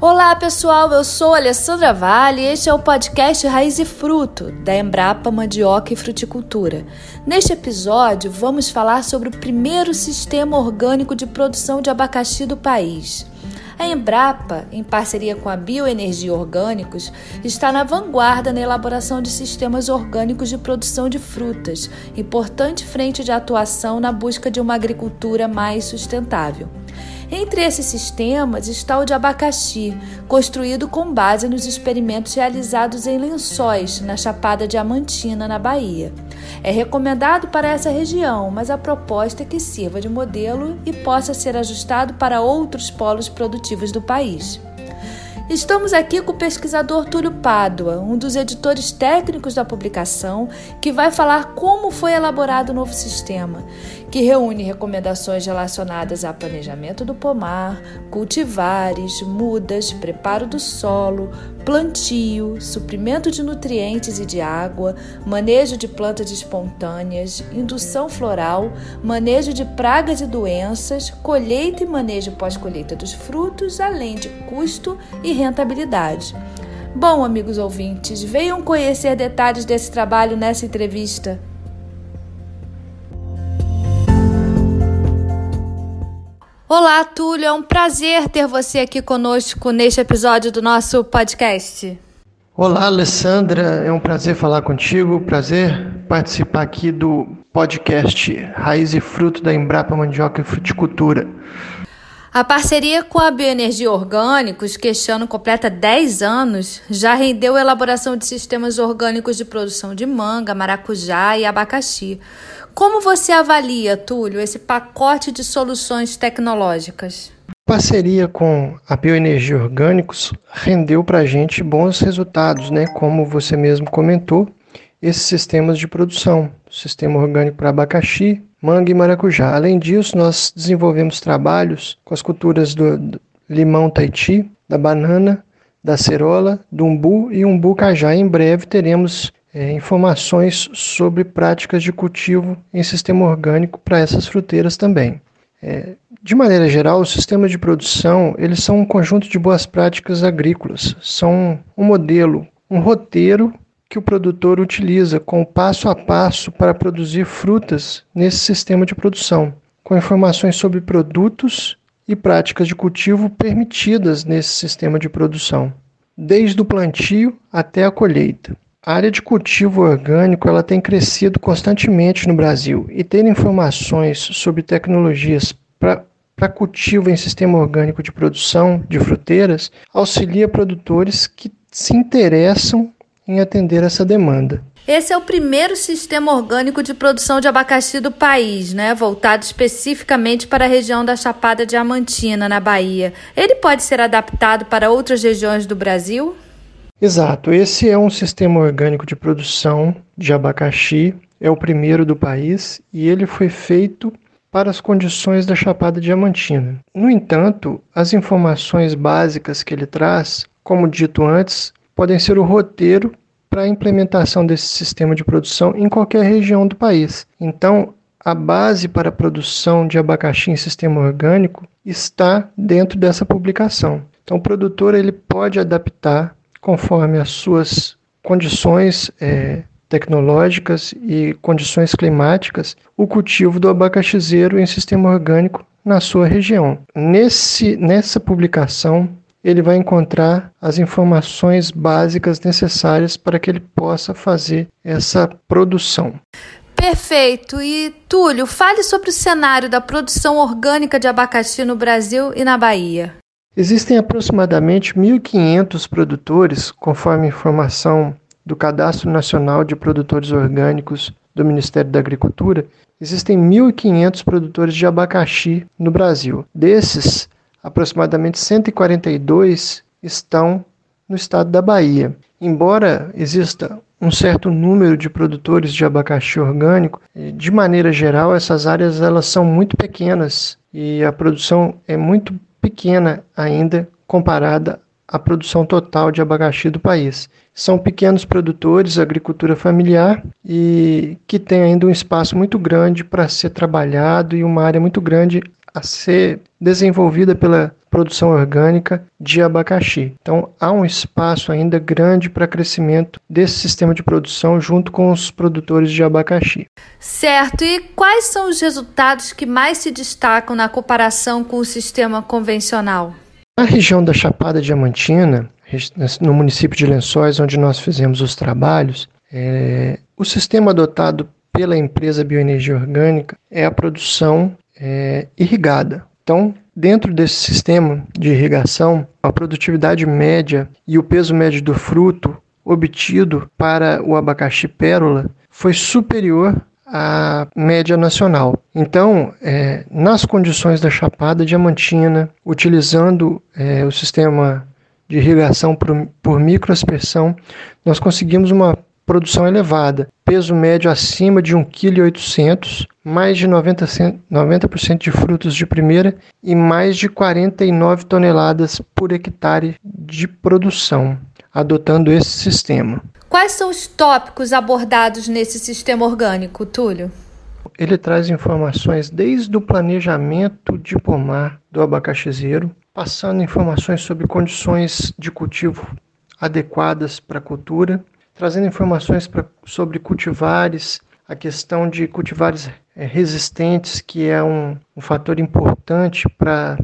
Olá pessoal, eu sou Alessandra Vale e este é o podcast Raiz e Fruto da Embrapa Mandioca e Fruticultura. Neste episódio, vamos falar sobre o primeiro sistema orgânico de produção de abacaxi do país. A Embrapa, em parceria com a Bioenergia Orgânicos, está na vanguarda na elaboração de sistemas orgânicos de produção de frutas, importante frente de atuação na busca de uma agricultura mais sustentável. Entre esses sistemas está o de abacaxi, construído com base nos experimentos realizados em Lençóis, na Chapada Diamantina, na Bahia. É recomendado para essa região, mas a proposta é que sirva de modelo e possa ser ajustado para outros polos produtivos do país. Estamos aqui com o pesquisador Túlio Pádua, um dos editores técnicos da publicação, que vai falar como foi elaborado o novo sistema, que reúne recomendações relacionadas a planejamento do pomar, cultivares, mudas, preparo do solo, plantio, suprimento de nutrientes e de água, manejo de plantas espontâneas, indução floral, manejo de pragas e doenças, colheita e manejo pós-colheita dos frutos, além de custo e rentabilidade. Bom, amigos ouvintes, venham conhecer detalhes desse trabalho nessa entrevista. Olá, Túlio, é um prazer ter você aqui conosco neste episódio do nosso podcast. Olá, Alessandra, é um prazer falar contigo, prazer participar aqui do podcast Raiz e Fruto da Embrapa Mandioca e Fruticultura. A parceria com a Bioenergia Orgânicos, que este ano completa 10 anos, já rendeu a elaboração de sistemas orgânicos de produção de manga, maracujá e abacaxi. Como você avalia, Túlio, esse pacote de soluções tecnológicas? A parceria com a Bioenergia Orgânicos rendeu para a gente bons resultados, né? Como você mesmo comentou, esses sistemas de produção, sistema orgânico para abacaxi, manga e maracujá. Além disso, nós desenvolvemos trabalhos com as culturas do, do limão Tahiti, da banana, da cerola, do umbu e umbu cajá. Em breve teremos é, informações sobre práticas de cultivo em sistema orgânico para essas fruteiras também. É, de maneira geral, os sistemas de produção eles são um conjunto de boas práticas agrícolas, são um modelo, um roteiro que o produtor utiliza com passo a passo para produzir frutas nesse sistema de produção, com informações sobre produtos e práticas de cultivo permitidas nesse sistema de produção, desde o plantio até a colheita. A área de cultivo orgânico ela tem crescido constantemente no Brasil e ter informações sobre tecnologias para cultivo em sistema orgânico de produção de fruteiras auxilia produtores que se interessam em atender essa demanda. Esse é o primeiro sistema orgânico de produção de abacaxi do país, né? voltado especificamente para a região da Chapada Diamantina, na Bahia. Ele pode ser adaptado para outras regiões do Brasil? Exato, esse é um sistema orgânico de produção de abacaxi, é o primeiro do país e ele foi feito para as condições da Chapada Diamantina. No entanto, as informações básicas que ele traz, como dito antes, podem ser o roteiro para a implementação desse sistema de produção em qualquer região do país. Então, a base para a produção de abacaxi em sistema orgânico está dentro dessa publicação. Então, o produtor ele pode adaptar conforme as suas condições é, tecnológicas e condições climáticas, o cultivo do abacaxizeiro em sistema orgânico na sua região. Nesse, nessa publicação, ele vai encontrar as informações básicas necessárias para que ele possa fazer essa produção. Perfeito. E Túlio, fale sobre o cenário da produção orgânica de abacaxi no Brasil e na Bahia. Existem aproximadamente 1.500 produtores, conforme informação do Cadastro Nacional de Produtores Orgânicos do Ministério da Agricultura. Existem 1.500 produtores de abacaxi no Brasil. Desses, aproximadamente 142 estão no estado da Bahia. Embora exista um certo número de produtores de abacaxi orgânico, de maneira geral essas áreas elas são muito pequenas e a produção é muito pequena ainda comparada à produção total de abacaxi do país. São pequenos produtores, agricultura familiar e que tem ainda um espaço muito grande para ser trabalhado e uma área muito grande a ser desenvolvida pela produção orgânica de abacaxi. Então, há um espaço ainda grande para crescimento desse sistema de produção junto com os produtores de abacaxi. Certo. E quais são os resultados que mais se destacam na comparação com o sistema convencional? Na região da Chapada Diamantina, no município de Lençóis, onde nós fizemos os trabalhos, é, o sistema adotado pela empresa Bioenergia Orgânica é a produção é, irrigada. Então, dentro desse sistema de irrigação, a produtividade média e o peso médio do fruto obtido para o abacaxi pérola foi superior à média nacional. Então, é, nas condições da Chapada Diamantina, utilizando é, o sistema de irrigação por, por microaspersão, nós conseguimos uma produção elevada, peso médio acima de 1,8 kg, mais de 90%, 90 de frutos de primeira e mais de 49 toneladas por hectare de produção, adotando esse sistema. Quais são os tópicos abordados nesse sistema orgânico, Túlio? Ele traz informações desde o planejamento de pomar do abacaxizeiro, passando informações sobre condições de cultivo adequadas para a cultura, trazendo informações pra, sobre cultivares, a questão de cultivares é, resistentes, que é um, um fator importante para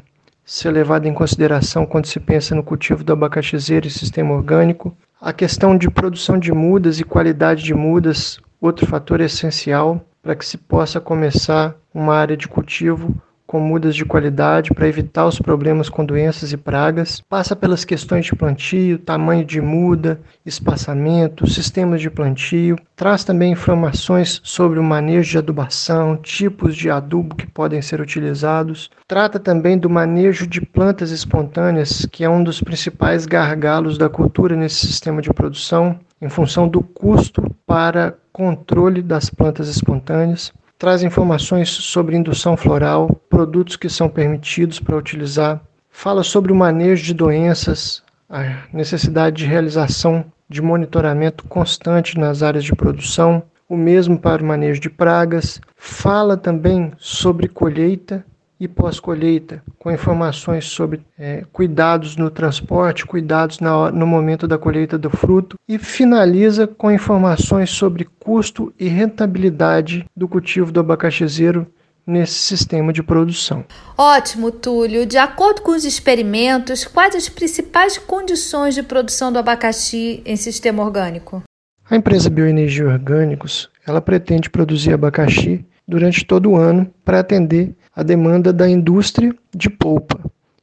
ser levado em consideração quando se pensa no cultivo do abacaxizeiro e sistema orgânico. A questão de produção de mudas e qualidade de mudas, outro fator essencial para que se possa começar uma área de cultivo com mudas de qualidade para evitar os problemas com doenças e pragas. Passa pelas questões de plantio, tamanho de muda, espaçamento, sistemas de plantio. Traz também informações sobre o manejo de adubação, tipos de adubo que podem ser utilizados. Trata também do manejo de plantas espontâneas, que é um dos principais gargalos da cultura nesse sistema de produção, em função do custo para controle das plantas espontâneas traz informações sobre indução floral, produtos que são permitidos para utilizar, fala sobre o manejo de doenças, a necessidade de realização de monitoramento constante nas áreas de produção, o mesmo para o manejo de pragas, fala também sobre colheita e pós-colheita, com informações sobre é, cuidados no transporte, cuidados na, no momento da colheita do fruto e finaliza com informações sobre custo e rentabilidade do cultivo do abacaxizeiro nesse sistema de produção. Ótimo, Túlio. De acordo com os experimentos, quais as principais condições de produção do abacaxi em sistema orgânico? A empresa Bioenergia Orgânicos, ela pretende produzir abacaxi durante todo o ano para atender a demanda da indústria de polpa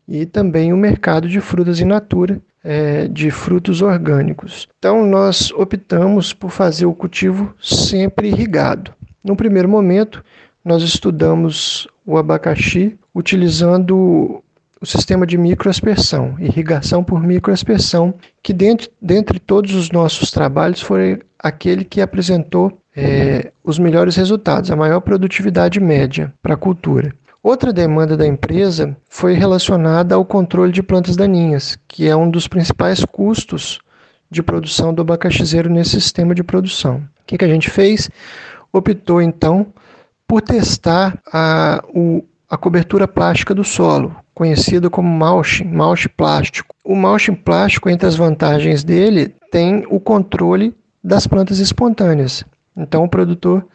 e também o mercado de frutas in natura, é, de frutos orgânicos. Então, nós optamos por fazer o cultivo sempre irrigado. No primeiro momento, nós estudamos o abacaxi utilizando o sistema de microaspersão, irrigação por microaspersão, que dentre, todos os nossos trabalhos foi aquele que apresentou é, os melhores resultados, a maior produtividade média para a cultura. Outra demanda da empresa foi relacionada ao controle de plantas daninhas, que é um dos principais custos de produção do abacaxizeiro nesse sistema de produção. O que, que a gente fez? Optou então por testar a, o, a cobertura plástica do solo, conhecida como mulch, mulch plástico. O mulch plástico, entre as vantagens dele, tem o controle das plantas espontâneas. Então o produtor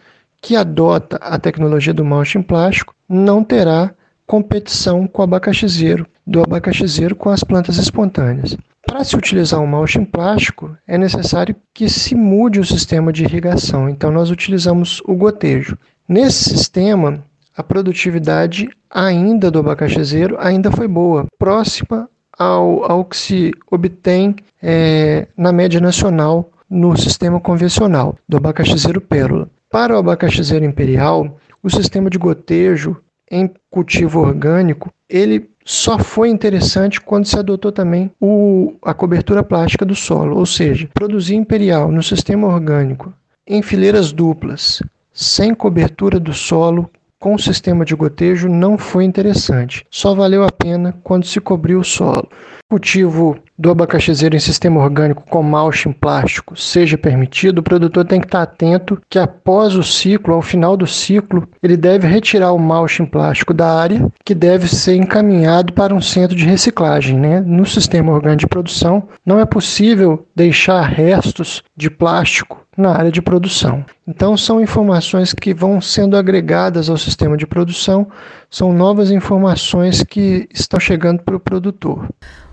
que adota a tecnologia do mulch plástico não terá competição com o abacaxizeiro, do abacaxizeiro com as plantas espontâneas. Para se utilizar um mulch plástico, é necessário que se mude o sistema de irrigação, então nós utilizamos o gotejo. Nesse sistema, a produtividade ainda do abacaxizeiro ainda foi boa, próxima ao, ao que se obtém é, na média nacional no sistema convencional do abacaxizeiro pérola. Para o abacaxizeiro imperial, o sistema de gotejo em cultivo orgânico, ele só foi interessante quando se adotou também o, a cobertura plástica do solo, ou seja, produzir imperial no sistema orgânico em fileiras duplas, sem cobertura do solo, com o sistema de gotejo não foi interessante. Só valeu a pena quando se cobriu o solo. Cultivo do abacaxizeiro em sistema orgânico com mulch em plástico seja permitido, o produtor tem que estar atento que após o ciclo, ao final do ciclo, ele deve retirar o mulch em plástico da área, que deve ser encaminhado para um centro de reciclagem. Né? No sistema orgânico de produção, não é possível deixar restos de plástico na área de produção. Então, são informações que vão sendo agregadas ao sistema de produção, são novas informações que estão chegando para o produtor.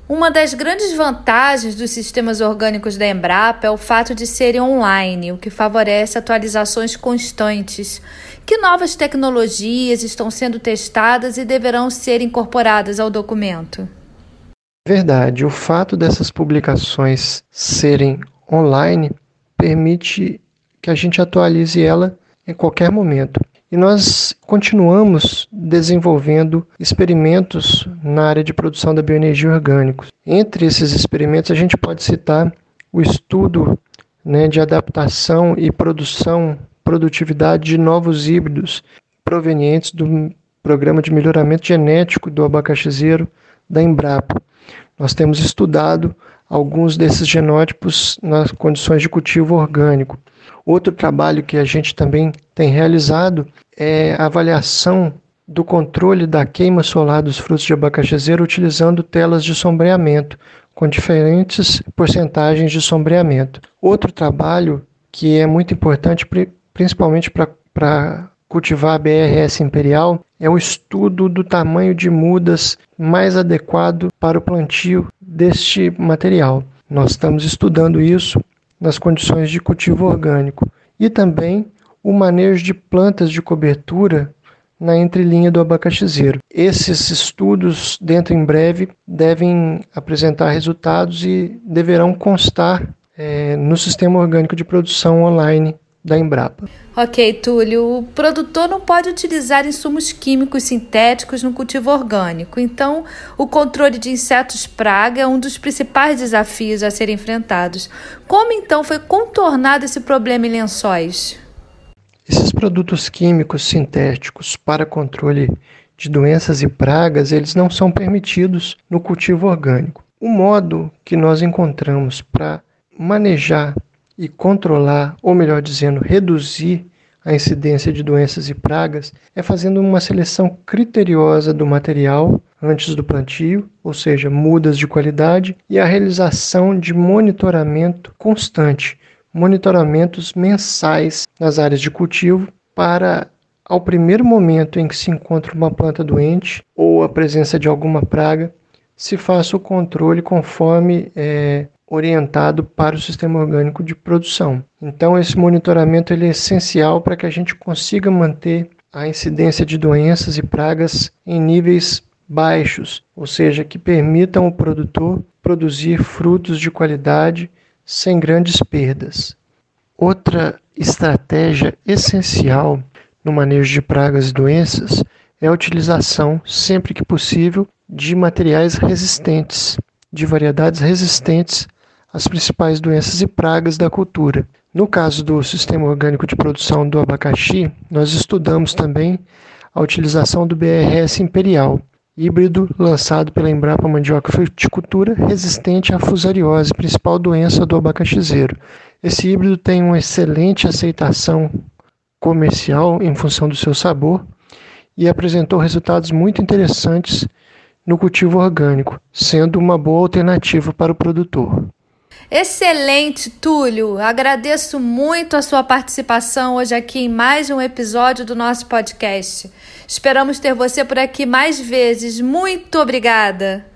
Uma das grandes vantagens dos sistemas orgânicos da Embrapa é o fato de serem online, o que favorece atualizações constantes. Que novas tecnologias estão sendo testadas e deverão ser incorporadas ao documento? Verdade, o fato dessas publicações serem online permite que a gente atualize ela em qualquer momento. E nós continuamos desenvolvendo experimentos na área de produção da bioenergia orgânica. Entre esses experimentos, a gente pode citar o estudo né, de adaptação e produção, produtividade de novos híbridos provenientes do programa de melhoramento genético do abacaxizeiro da Embrapa. Nós temos estudado alguns desses genótipos nas condições de cultivo orgânico. Outro trabalho que a gente também tem realizado é a avaliação do controle da queima solar dos frutos de abacaxezeiro utilizando telas de sombreamento com diferentes porcentagens de sombreamento. Outro trabalho que é muito importante, principalmente para cultivar a BRS imperial, é o estudo do tamanho de mudas mais adequado para o plantio deste material. Nós estamos estudando isso nas condições de cultivo orgânico e também o manejo de plantas de cobertura na entrelinha do abacaxizeiro. Esses estudos, dentro em breve, devem apresentar resultados e deverão constar é, no sistema orgânico de produção online da Embrapa. Ok, Túlio. O produtor não pode utilizar insumos químicos sintéticos no cultivo orgânico, então o controle de insetos praga é um dos principais desafios a serem enfrentados. Como então foi contornado esse problema em lençóis? Produtos químicos sintéticos para controle de doenças e pragas, eles não são permitidos no cultivo orgânico. O modo que nós encontramos para manejar e controlar, ou melhor dizendo, reduzir a incidência de doenças e pragas é fazendo uma seleção criteriosa do material antes do plantio, ou seja, mudas de qualidade, e a realização de monitoramento constante, monitoramentos mensais nas áreas de cultivo para ao primeiro momento em que se encontra uma planta doente ou a presença de alguma praga, se faça o controle conforme é, orientado para o sistema orgânico de produção. Então esse monitoramento ele é essencial para que a gente consiga manter a incidência de doenças e pragas em níveis baixos, ou seja, que permitam o produtor produzir frutos de qualidade sem grandes perdas. Outra estratégia essencial no manejo de pragas e doenças é a utilização, sempre que possível, de materiais resistentes, de variedades resistentes as principais doenças e pragas da cultura. No caso do sistema orgânico de produção do abacaxi, nós estudamos também a utilização do BRS imperial, híbrido lançado pela Embrapa Mandioca Fruticultura, resistente à fusariose, principal doença do abacaxizeiro. Esse híbrido tem uma excelente aceitação comercial em função do seu sabor e apresentou resultados muito interessantes no cultivo orgânico, sendo uma boa alternativa para o produtor. Excelente, Túlio. Agradeço muito a sua participação hoje aqui em mais um episódio do nosso podcast. Esperamos ter você por aqui mais vezes. Muito obrigada.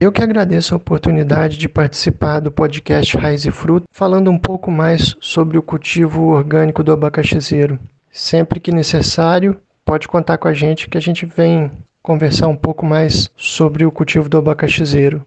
Eu que agradeço a oportunidade de participar do podcast Raiz e Fruto, falando um pouco mais sobre o cultivo orgânico do abacaxizeiro. Sempre que necessário, pode contar com a gente que a gente vem conversar um pouco mais sobre o cultivo do abacaxizeiro.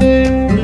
Thank you.